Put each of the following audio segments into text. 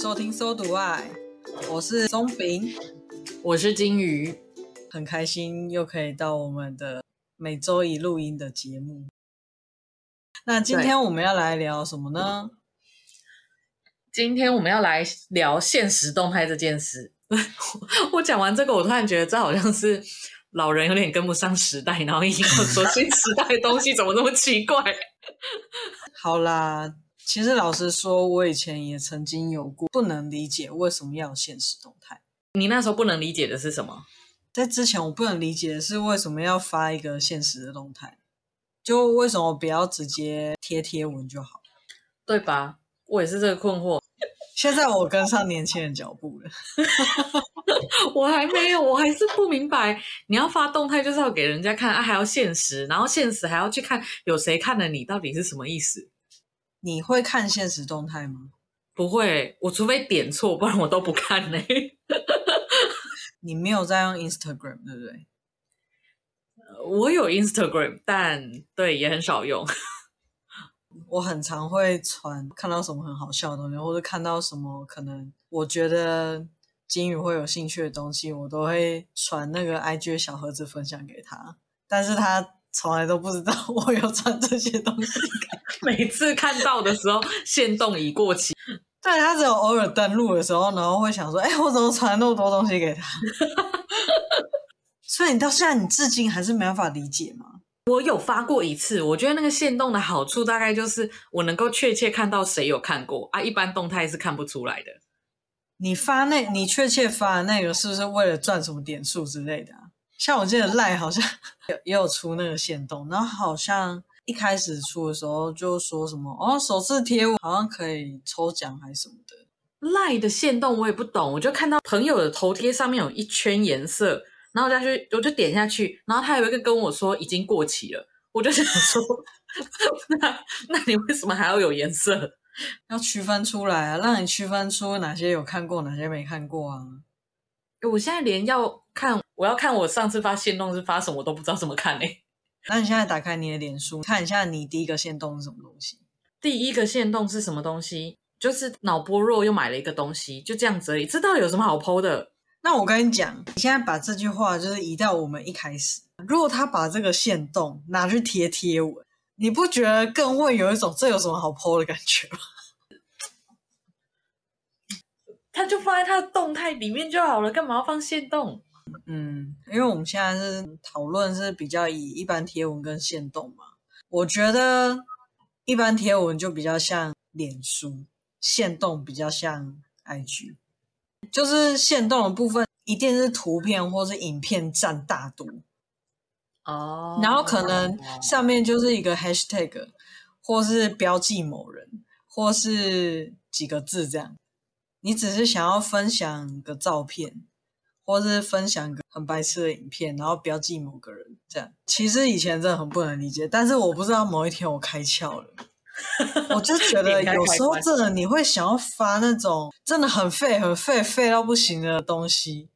收听搜读爱，我是松饼，我是金鱼，很开心又可以到我们的每周一录音的节目。那今天我们要来聊什么呢？今天我们要来聊现实动态这件事。我讲完这个，我突然觉得这好像是老人有点跟不上时代，然后一定要说新时代的东西怎么那么奇怪。好啦。其实老实说，我以前也曾经有过不能理解为什么要有限时动态。你那时候不能理解的是什么？在之前我不能理解的是为什么要发一个现实的动态，就为什么不要直接贴贴文就好，对吧？我也是这个困惑。现在我跟上年轻人脚步了，我还没有，我还是不明白，你要发动态就是要给人家看啊，还要现实，然后现实还要去看有谁看了你，到底是什么意思？你会看现实动态吗？不会，我除非点错，不然我都不看呢。你没有在用 Instagram，对不对？我有 Instagram，但对也很少用。我很常会传看到什么很好笑的东西，或者看到什么可能我觉得金鱼会有兴趣的东西，我都会传那个 IG 小盒子分享给他，但是他。从来都不知道 我有传这些东西，每次看到的时候，限动已过期。对，他只有偶尔登录的时候，然后会想说：“哎，我怎么传那么多东西给他？”所以你到现在，你至今还是没办法理解吗？我有发过一次，我觉得那个限动的好处大概就是我能够确切看到谁有看过啊，一般动态是看不出来的。你发那，你确切发的那个是不是为了赚什么点数之类的啊？像我记得赖好像 也也有出那个限动，然后好像一开始出的时候就说什么哦，首次贴文好像可以抽奖还是什么的。赖的限动我也不懂，我就看到朋友的头贴上面有一圈颜色，然后再去我就点下去，然后他有一个跟我说已经过期了，我就想说，那那你为什么还要有颜色？要区分出来啊，让你区分出哪些有看过，哪些没看过啊。我现在连要看。我要看我上次发限动是发什么，我都不知道怎么看呢、欸。那你现在打开你的脸书，看一下你第一个限动是什么东西？第一个限动是什么东西？就是脑波弱又买了一个东西，就这样子而已。这到底有什么好 po 的？那我跟你讲，你现在把这句话就是移到我们一开始。如果他把这个限动拿去贴贴文，你不觉得更会有一种这有什么好 po 的感觉吗？他就放在他的动态里面就好了，干嘛要放限动？嗯，因为我们现在是讨论是比较以一般贴文跟线动嘛，我觉得一般贴文就比较像脸书，线动比较像 IG，就是线动的部分一定是图片或是影片占大多哦，然后可能上面就是一个 hashtag，或是标记某人，或是几个字这样，你只是想要分享个照片。或是分享个很白痴的影片，然后标记某个人，这样其实以前真的很不能理解。但是我不知道某一天我开窍了，我就觉得有时候真的你会想要发那种真的很废、很废、废到不行的东西，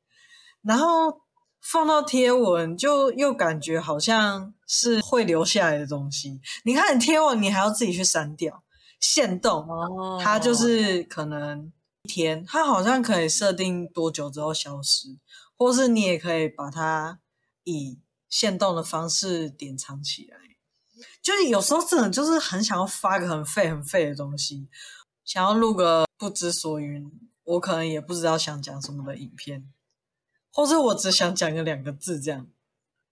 然后放到贴文，就又感觉好像是会留下来的东西。你看你贴文，你还要自己去删掉，限动，它就是可能一一天，它好像可以设定多久之后消失。或是你也可以把它以限动的方式典藏起来，就是有时候真的就是很想要发个很废很废的东西，想要录个不知所云，我可能也不知道想讲什么的影片，或是我只想讲个两个字这样，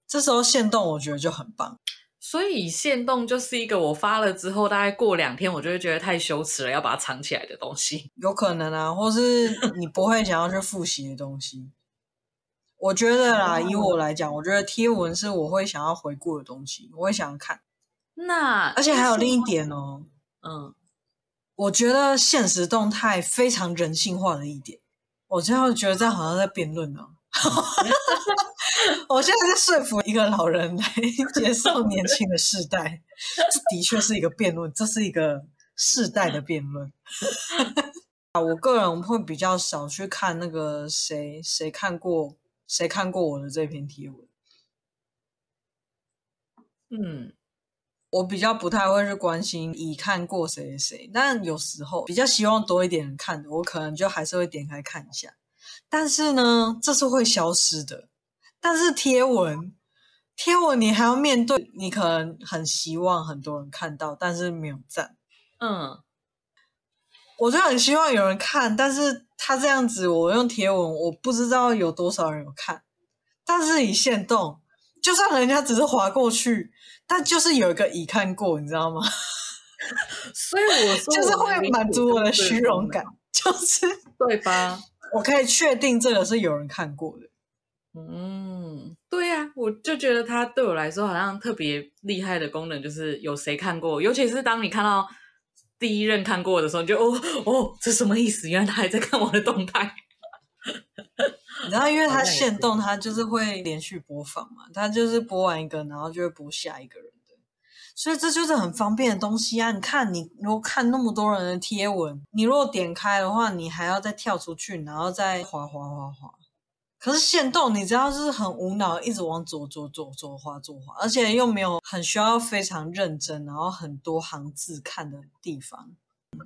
这时候限动我觉得就很棒。所以限动就是一个我发了之后，大概过两天我就会觉得太羞耻了，要把它藏起来的东西。有可能啊，或是你不会想要去复习的东西。我觉得啦，以我来讲，我觉得贴文是我会想要回顾的东西，我会想要看。那而且还有另一点哦，嗯，我觉得现实动态非常人性化的一点，我最后觉得这样好像在辩论呢。我现在在说服一个老人来接受年轻的世代，这的确是一个辩论，这是一个世代的辩论。啊，我个人会比较少去看那个谁谁看过。谁看过我的这篇贴文？嗯，我比较不太会去关心已看过谁谁谁，但有时候比较希望多一点人看的，我可能就还是会点开看一下。但是呢，这是会消失的。但是贴文，贴文你还要面对，你可能很希望很多人看到，但是没有赞。嗯，我就很希望有人看，但是他这样子，我用贴文，我不知道有多少人有看。但是你限动，就算人家只是划过去，但就是有一个已看过，你知道吗？所以我说我就是会满足我的虚荣感，就是对吧？我可以确定这个是有人看过的。嗯，对呀、啊，我就觉得它对我来说好像特别厉害的功能，就是有谁看过，尤其是当你看到第一任看过的时候，你就哦哦，这什么意思？原来他还在看我的动态。然后，因为它限动，它就是会连续播放嘛，它就是播完一个，然后就会播下一个人的，所以这就是很方便的东西啊！你看，你如果看那么多人的贴文，你如果点开的话，你还要再跳出去，然后再滑滑滑滑。可是限动，你知道是很无脑，一直往左左左左滑左滑，而且又没有很需要非常认真，然后很多行字看的地方。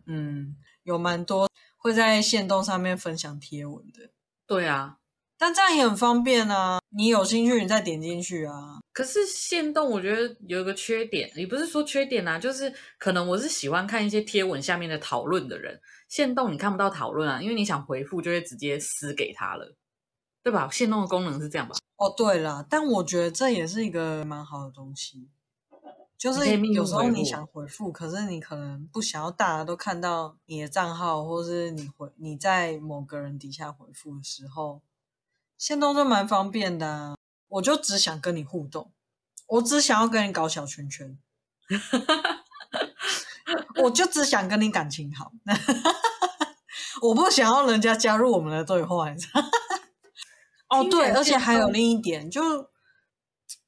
嗯，有蛮多会在限动上面分享贴文的。对啊，但这样也很方便啊！你有兴趣，你再点进去啊。可是限动，我觉得有一个缺点，也不是说缺点啊，就是可能我是喜欢看一些贴文下面的讨论的人。限动你看不到讨论啊，因为你想回复就会直接私给他了。对吧？限动的功能是这样吧？哦，对了，但我觉得这也是一个蛮好的东西，就是有时候你想回复，可是你可能不想要大家都看到你的账号，或是你回你在某个人底下回复的时候，限动就蛮方便的啊。我就只想跟你互动，我只想要跟你搞小圈圈，我就只想跟你感情好，我不想要人家加入我们的对话，你知道。哦，对，而且还有另一点，就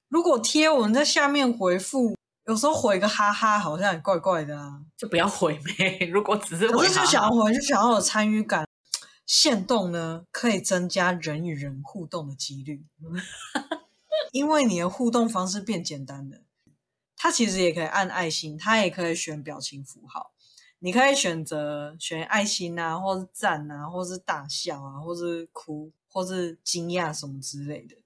如果贴文在下面回复，有时候回个哈哈，好像也怪怪的啊，就不要回呗。如果只是回哈哈，可是就想要回，就想要有参与感。限动呢，可以增加人与人互动的几率，因为你的互动方式变简单了。它其实也可以按爱心，它也可以选表情符号，你可以选择选爱心啊，或是赞啊，或是大笑啊，或是哭。或是惊讶什么之类的，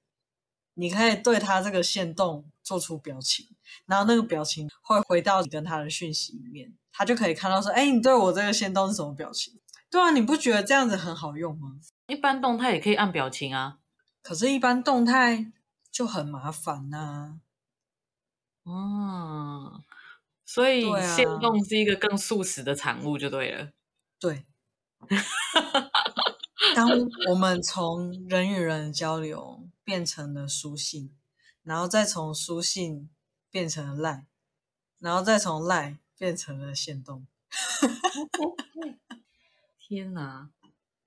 你可以对他这个线动做出表情，然后那个表情会回到你跟他的讯息里面，他就可以看到说：“哎，你对我这个线动是什么表情？”对啊，你不觉得这样子很好用吗？一般动态也可以按表情啊，可是，一般动态就很麻烦呐、啊。嗯，所以线动是一个更速食的产物，就对了。对。当我们从人与人的交流变成了书信，然后再从书信变成了赖，然后再从赖变成了线动。天哪，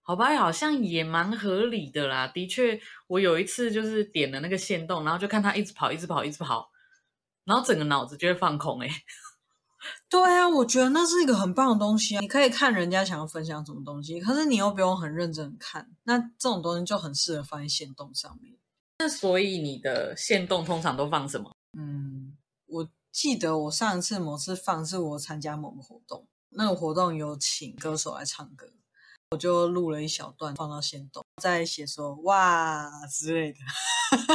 好吧，好像也蛮合理的啦。的确，我有一次就是点了那个线动，然后就看他一直跑，一直跑，一直跑，然后整个脑子就会放空哎、欸。对啊，我觉得那是一个很棒的东西啊！你可以看人家想要分享什么东西，可是你又不用很认真看，那这种东西就很适合放在线动上面。那所以你的线动通常都放什么？嗯，我记得我上一次某次放是我参加某个活动，那个活动有请歌手来唱歌，我就录了一小段放到线动，再写说哇之类的。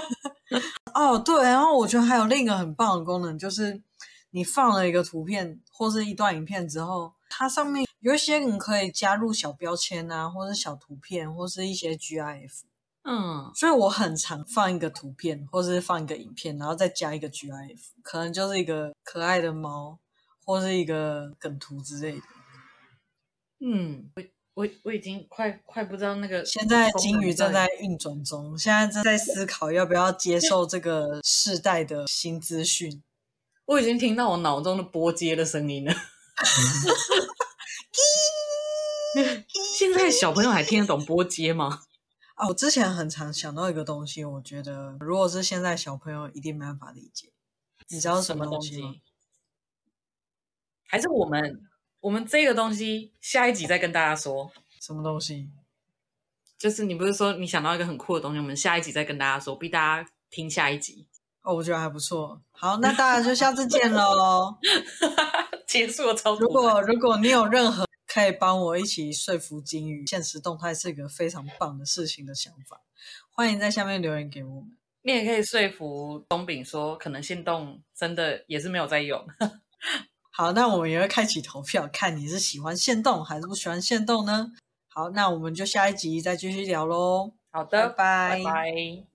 哦，对，然后我觉得还有另一个很棒的功能就是。你放了一个图片或是一段影片之后，它上面有一些你可以加入小标签啊，或是小图片，或是一些 GIF。嗯，所以我很常放一个图片，或是放一个影片，然后再加一个 GIF，可能就是一个可爱的猫，或是一个梗图之类的。嗯，我我我已经快快不知道那个。现在金鱼正在运转中，现在正在思考要不要接受这个世代的新资讯。我已经听到我脑中的波接的声音了。现在小朋友还听得懂波接吗？啊，我之前很常想到一个东西，我觉得如果是现在小朋友一定没办法理解。你知道什么东西吗？还是我们我们这个东西下一集再跟大家说。什么东西？就是你不是说你想到一个很酷的东西，我们下一集再跟大家说，逼大家听下一集。哦，我觉得还不错。好，那大家就下次见喽。结束了超。如果如果你有任何可以帮我一起说服金鱼，限时动态是一个非常棒的事情的想法，欢迎在下面留言给我们。你也可以说服东饼说，可能限动真的也是没有在用。好，那我们也会开启投票，看你是喜欢限动还是不喜欢限动呢？好，那我们就下一集再继续聊喽。好的，拜拜。拜拜。